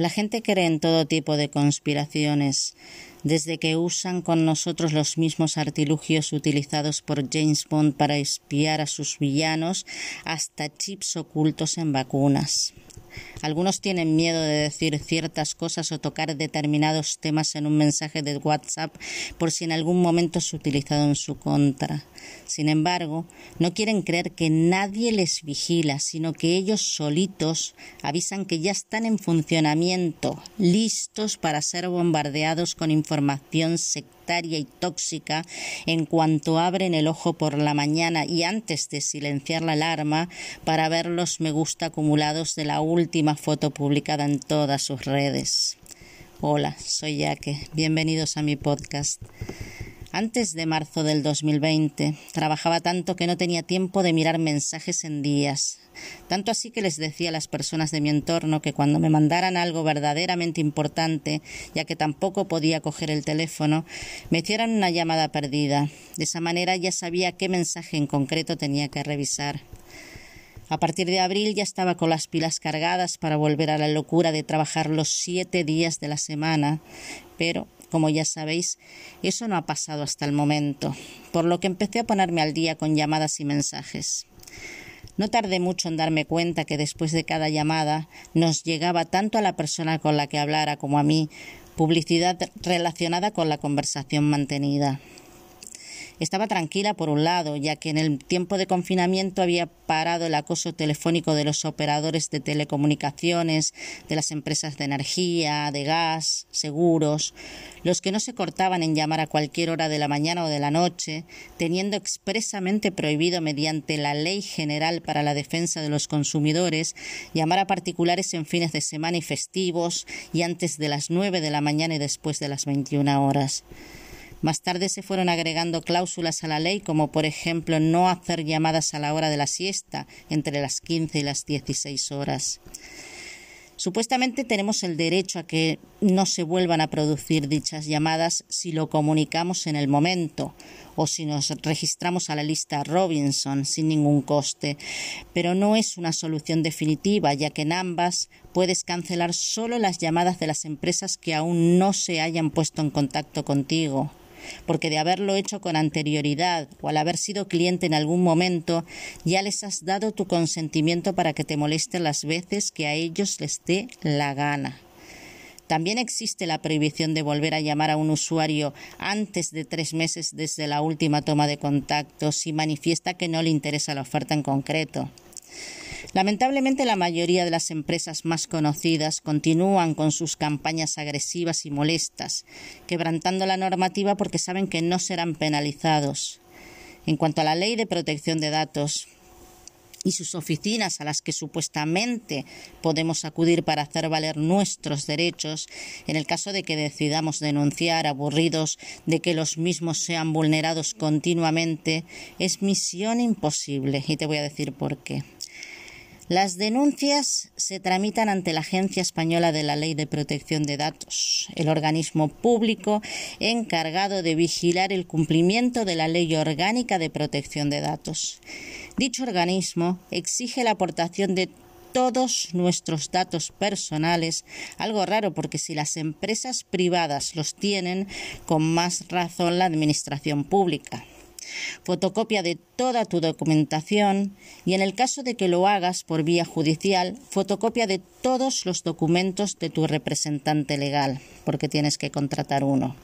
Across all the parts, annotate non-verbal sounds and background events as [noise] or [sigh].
La gente cree en todo tipo de conspiraciones, desde que usan con nosotros los mismos artilugios utilizados por James Bond para espiar a sus villanos hasta chips ocultos en vacunas. Algunos tienen miedo de decir ciertas cosas o tocar determinados temas en un mensaje de WhatsApp por si en algún momento es utilizado en su contra. Sin embargo, no quieren creer que nadie les vigila, sino que ellos solitos avisan que ya están en funcionamiento, listos para ser bombardeados con información sectaria y tóxica en cuanto abren el ojo por la mañana y antes de silenciar la alarma para ver los me gusta acumulados de la última foto publicada en todas sus redes. Hola, soy Yaque. Bienvenidos a mi podcast. Antes de marzo del 2020 trabajaba tanto que no tenía tiempo de mirar mensajes en días. Tanto así que les decía a las personas de mi entorno que cuando me mandaran algo verdaderamente importante, ya que tampoco podía coger el teléfono, me hicieran una llamada perdida. De esa manera ya sabía qué mensaje en concreto tenía que revisar. A partir de abril ya estaba con las pilas cargadas para volver a la locura de trabajar los siete días de la semana, pero como ya sabéis, eso no ha pasado hasta el momento, por lo que empecé a ponerme al día con llamadas y mensajes. No tardé mucho en darme cuenta que después de cada llamada nos llegaba tanto a la persona con la que hablara como a mí publicidad relacionada con la conversación mantenida. Estaba tranquila por un lado, ya que en el tiempo de confinamiento había parado el acoso telefónico de los operadores de telecomunicaciones, de las empresas de energía, de gas, seguros, los que no se cortaban en llamar a cualquier hora de la mañana o de la noche, teniendo expresamente prohibido mediante la Ley General para la Defensa de los Consumidores llamar a particulares en fines de semana y festivos y antes de las nueve de la mañana y después de las veintiuna horas. Más tarde se fueron agregando cláusulas a la ley, como por ejemplo no hacer llamadas a la hora de la siesta, entre las 15 y las 16 horas. Supuestamente tenemos el derecho a que no se vuelvan a producir dichas llamadas si lo comunicamos en el momento o si nos registramos a la lista Robinson sin ningún coste, pero no es una solución definitiva, ya que en ambas puedes cancelar solo las llamadas de las empresas que aún no se hayan puesto en contacto contigo porque de haberlo hecho con anterioridad o al haber sido cliente en algún momento, ya les has dado tu consentimiento para que te molesten las veces que a ellos les dé la gana. También existe la prohibición de volver a llamar a un usuario antes de tres meses desde la última toma de contacto si manifiesta que no le interesa la oferta en concreto. Lamentablemente la mayoría de las empresas más conocidas continúan con sus campañas agresivas y molestas, quebrantando la normativa porque saben que no serán penalizados. En cuanto a la ley de protección de datos, y sus oficinas a las que supuestamente podemos acudir para hacer valer nuestros derechos en el caso de que decidamos denunciar aburridos de que los mismos sean vulnerados continuamente es misión imposible y te voy a decir por qué. Las denuncias se tramitan ante la Agencia Española de la Ley de Protección de Datos, el organismo público encargado de vigilar el cumplimiento de la Ley Orgánica de Protección de Datos. Dicho organismo exige la aportación de todos nuestros datos personales, algo raro porque si las empresas privadas los tienen, con más razón la administración pública fotocopia de toda tu documentación y en el caso de que lo hagas por vía judicial, fotocopia de todos los documentos de tu representante legal, porque tienes que contratar uno.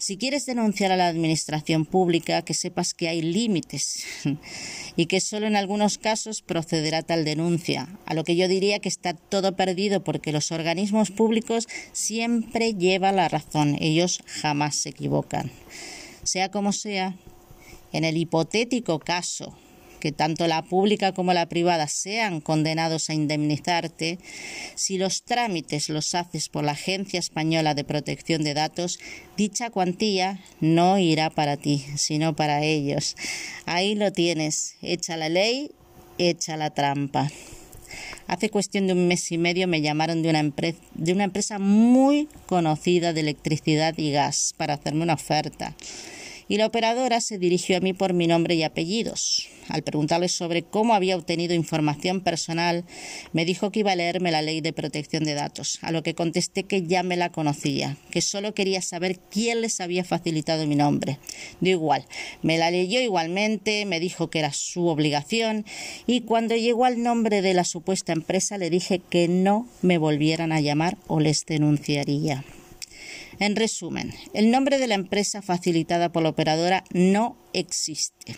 Si quieres denunciar a la Administración Pública, que sepas que hay límites [laughs] y que solo en algunos casos procederá tal denuncia, a lo que yo diría que está todo perdido porque los organismos públicos siempre llevan la razón, ellos jamás se equivocan. Sea como sea, en el hipotético caso que tanto la pública como la privada sean condenados a indemnizarte, si los trámites los haces por la Agencia Española de Protección de Datos, dicha cuantía no irá para ti, sino para ellos. Ahí lo tienes, echa la ley, echa la trampa. Hace cuestión de un mes y medio me llamaron de una, de una empresa muy conocida de electricidad y gas para hacerme una oferta y la operadora se dirigió a mí por mi nombre y apellidos. al preguntarle sobre cómo había obtenido información personal, me dijo que iba a leerme la ley de protección de datos, a lo que contesté que ya me la conocía, que solo quería saber quién les había facilitado mi nombre. De igual, me la leyó igualmente, me dijo que era su obligación y cuando llegó al nombre de la supuesta empresa le dije que no me volvieran a llamar o les denunciaría. En resumen, el nombre de la empresa facilitada por la operadora no existe.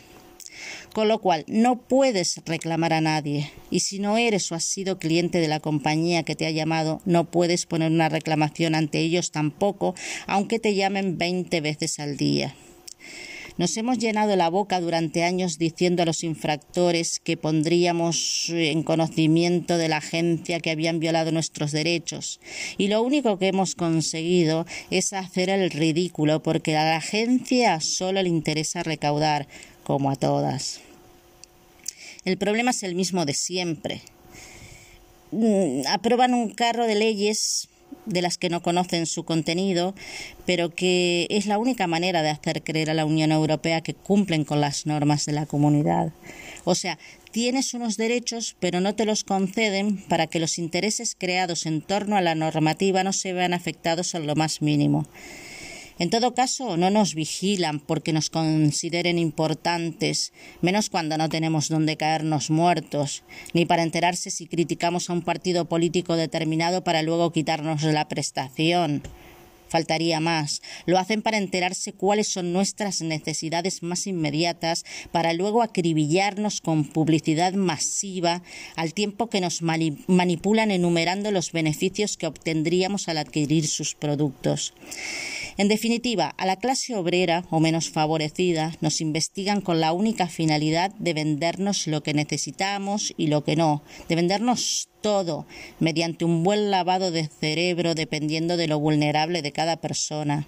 Con lo cual, no puedes reclamar a nadie. Y si no eres o has sido cliente de la compañía que te ha llamado, no puedes poner una reclamación ante ellos tampoco, aunque te llamen 20 veces al día. Nos hemos llenado la boca durante años diciendo a los infractores que pondríamos en conocimiento de la agencia que habían violado nuestros derechos. Y lo único que hemos conseguido es hacer el ridículo porque a la agencia solo le interesa recaudar, como a todas. El problema es el mismo de siempre. Mm, aprueban un carro de leyes de las que no conocen su contenido, pero que es la única manera de hacer creer a la Unión Europea que cumplen con las normas de la comunidad. O sea, tienes unos derechos, pero no te los conceden para que los intereses creados en torno a la normativa no se vean afectados en lo más mínimo. En todo caso, no nos vigilan porque nos consideren importantes, menos cuando no tenemos donde caernos muertos, ni para enterarse si criticamos a un partido político determinado para luego quitarnos la prestación. Faltaría más. Lo hacen para enterarse cuáles son nuestras necesidades más inmediatas, para luego acribillarnos con publicidad masiva, al tiempo que nos manipulan enumerando los beneficios que obtendríamos al adquirir sus productos. En definitiva, a la clase obrera o menos favorecida nos investigan con la única finalidad de vendernos lo que necesitamos y lo que no, de vendernos todo mediante un buen lavado de cerebro dependiendo de lo vulnerable de cada persona.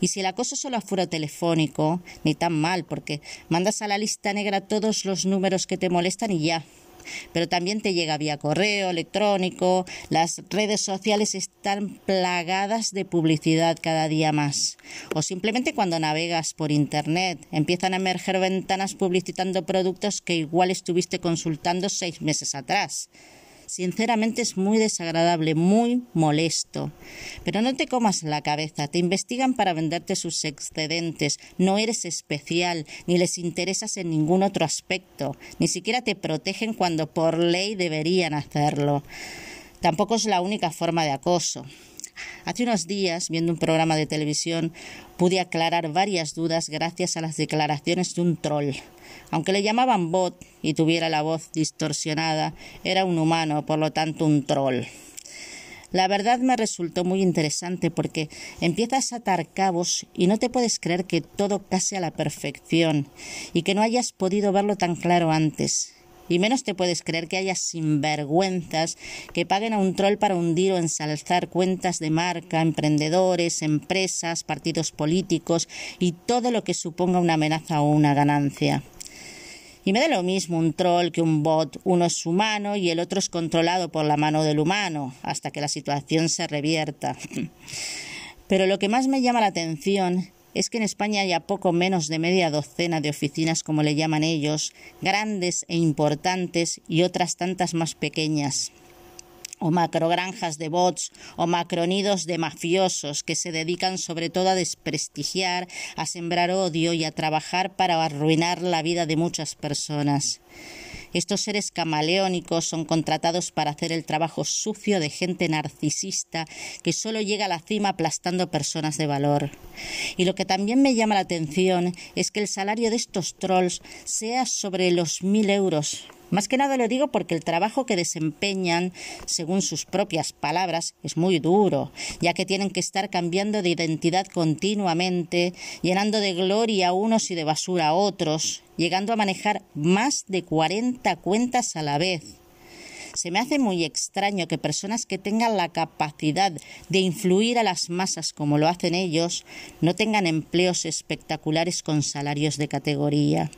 Y si el acoso solo fuera telefónico, ni tan mal, porque mandas a la lista negra todos los números que te molestan y ya, pero también te llega vía correo electrónico. Las redes sociales están plagadas de publicidad cada día más. O simplemente cuando navegas por Internet empiezan a emerger ventanas publicitando productos que igual estuviste consultando seis meses atrás. Sinceramente es muy desagradable, muy molesto. Pero no te comas la cabeza, te investigan para venderte sus excedentes, no eres especial, ni les interesas en ningún otro aspecto, ni siquiera te protegen cuando por ley deberían hacerlo. Tampoco es la única forma de acoso. Hace unos días, viendo un programa de televisión, pude aclarar varias dudas gracias a las declaraciones de un troll. Aunque le llamaban bot y tuviera la voz distorsionada, era un humano, por lo tanto un troll. La verdad me resultó muy interesante porque empiezas a atar cabos y no te puedes creer que todo case a la perfección y que no hayas podido verlo tan claro antes. Y menos te puedes creer que haya sinvergüenzas que paguen a un troll para hundir o ensalzar cuentas de marca, emprendedores, empresas, partidos políticos y todo lo que suponga una amenaza o una ganancia. Y me da lo mismo un troll que un bot. Uno es humano y el otro es controlado por la mano del humano, hasta que la situación se revierta. [laughs] Pero lo que más me llama la atención es que en España haya poco menos de media docena de oficinas, como le llaman ellos, grandes e importantes y otras tantas más pequeñas o macrogranjas de bots o macronidos de mafiosos que se dedican sobre todo a desprestigiar, a sembrar odio y a trabajar para arruinar la vida de muchas personas. Estos seres camaleónicos son contratados para hacer el trabajo sucio de gente narcisista que solo llega a la cima aplastando personas de valor. Y lo que también me llama la atención es que el salario de estos trolls sea sobre los mil euros más que nada lo digo porque el trabajo que desempeñan, según sus propias palabras, es muy duro, ya que tienen que estar cambiando de identidad continuamente, llenando de gloria a unos y de basura a otros, llegando a manejar más de 40 cuentas a la vez. Se me hace muy extraño que personas que tengan la capacidad de influir a las masas como lo hacen ellos no tengan empleos espectaculares con salarios de categoría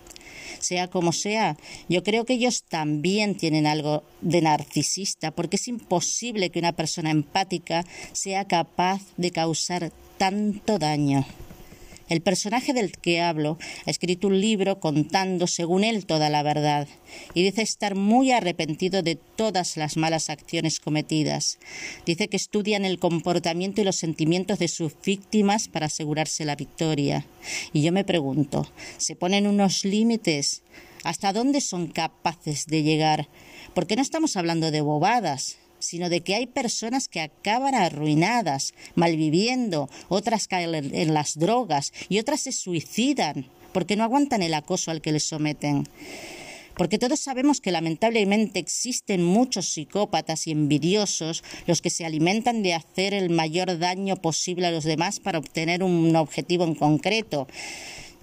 sea como sea, yo creo que ellos también tienen algo de narcisista, porque es imposible que una persona empática sea capaz de causar tanto daño. El personaje del que hablo ha escrito un libro contando, según él, toda la verdad, y dice estar muy arrepentido de todas las malas acciones cometidas. Dice que estudian el comportamiento y los sentimientos de sus víctimas para asegurarse la victoria. Y yo me pregunto, ¿se ponen unos límites? ¿Hasta dónde son capaces de llegar? Porque no estamos hablando de bobadas, sino de que hay personas que acaban arruinadas, malviviendo, otras caen en las drogas y otras se suicidan porque no aguantan el acoso al que les someten. Porque todos sabemos que lamentablemente existen muchos psicópatas y envidiosos los que se alimentan de hacer el mayor daño posible a los demás para obtener un objetivo en concreto,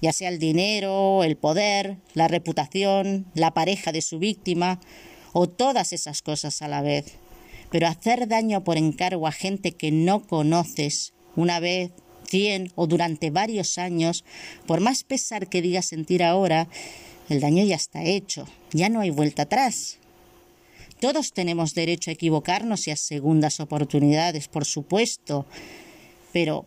ya sea el dinero, el poder, la reputación, la pareja de su víctima o todas esas cosas a la vez pero hacer daño por encargo a gente que no conoces una vez, cien o durante varios años, por más pesar que digas sentir ahora, el daño ya está hecho, ya no hay vuelta atrás. Todos tenemos derecho a equivocarnos y a segundas oportunidades, por supuesto, pero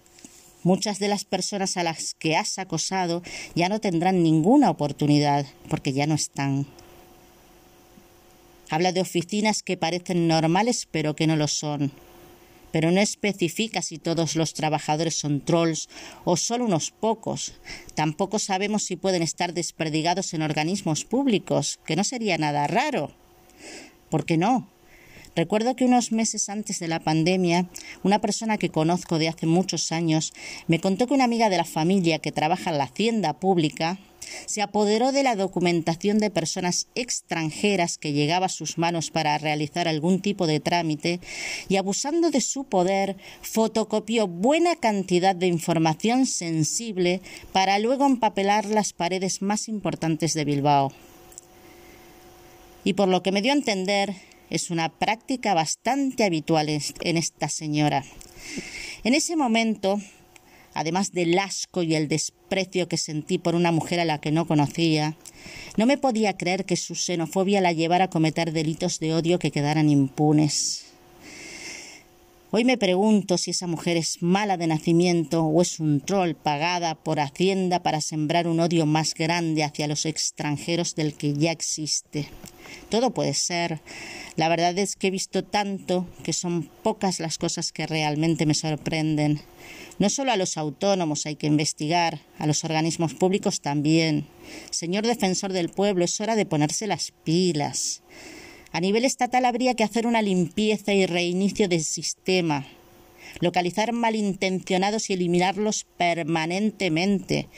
muchas de las personas a las que has acosado ya no tendrán ninguna oportunidad porque ya no están. Habla de oficinas que parecen normales pero que no lo son. Pero no especifica si todos los trabajadores son trolls o solo unos pocos. Tampoco sabemos si pueden estar desperdigados en organismos públicos, que no sería nada raro. ¿Por qué no? Recuerdo que unos meses antes de la pandemia, una persona que conozco de hace muchos años me contó que una amiga de la familia que trabaja en la hacienda pública se apoderó de la documentación de personas extranjeras que llegaba a sus manos para realizar algún tipo de trámite y abusando de su poder fotocopió buena cantidad de información sensible para luego empapelar las paredes más importantes de Bilbao. Y por lo que me dio a entender, es una práctica bastante habitual en esta señora. En ese momento además del asco y el desprecio que sentí por una mujer a la que no conocía, no me podía creer que su xenofobia la llevara a cometer delitos de odio que quedaran impunes. Hoy me pregunto si esa mujer es mala de nacimiento o es un troll pagada por Hacienda para sembrar un odio más grande hacia los extranjeros del que ya existe. Todo puede ser. La verdad es que he visto tanto que son pocas las cosas que realmente me sorprenden. No solo a los autónomos hay que investigar, a los organismos públicos también. Señor defensor del pueblo, es hora de ponerse las pilas. A nivel estatal habría que hacer una limpieza y reinicio del sistema, localizar malintencionados y eliminarlos permanentemente,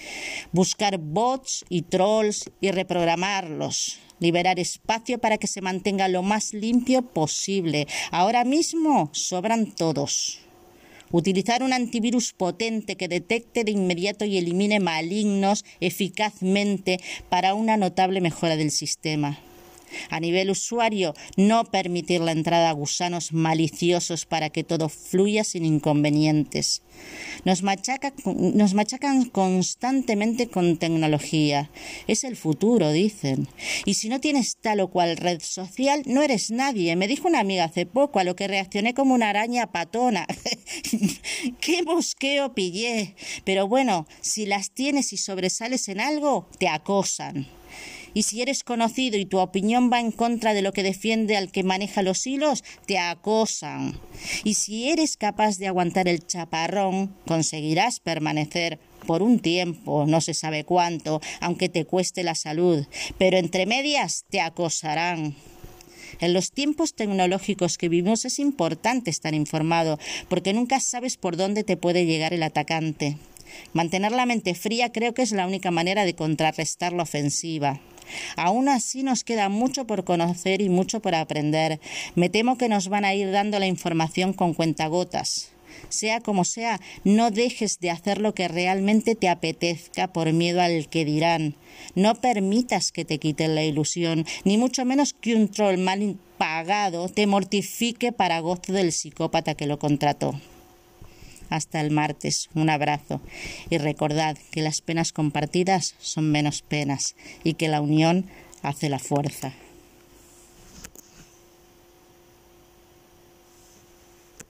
buscar bots y trolls y reprogramarlos, liberar espacio para que se mantenga lo más limpio posible. Ahora mismo sobran todos. Utilizar un antivirus potente que detecte de inmediato y elimine malignos eficazmente para una notable mejora del sistema. A nivel usuario, no permitir la entrada a gusanos maliciosos para que todo fluya sin inconvenientes. Nos, nos machacan constantemente con tecnología. Es el futuro, dicen. Y si no tienes tal o cual red social, no eres nadie. Me dijo una amiga hace poco, a lo que reaccioné como una araña patona. [laughs] ¡Qué mosqueo pillé! Pero bueno, si las tienes y sobresales en algo, te acosan. Y si eres conocido y tu opinión va en contra de lo que defiende al que maneja los hilos, te acosan. Y si eres capaz de aguantar el chaparrón, conseguirás permanecer por un tiempo, no se sabe cuánto, aunque te cueste la salud, pero entre medias te acosarán. En los tiempos tecnológicos que vivimos es importante estar informado, porque nunca sabes por dónde te puede llegar el atacante. Mantener la mente fría creo que es la única manera de contrarrestar la ofensiva. Aún así nos queda mucho por conocer y mucho por aprender. Me temo que nos van a ir dando la información con cuentagotas. Sea como sea, no dejes de hacer lo que realmente te apetezca por miedo al que dirán. No permitas que te quiten la ilusión, ni mucho menos que un troll mal pagado te mortifique para gozo del psicópata que lo contrató. Hasta el martes. Un abrazo. Y recordad que las penas compartidas son menos penas y que la unión hace la fuerza.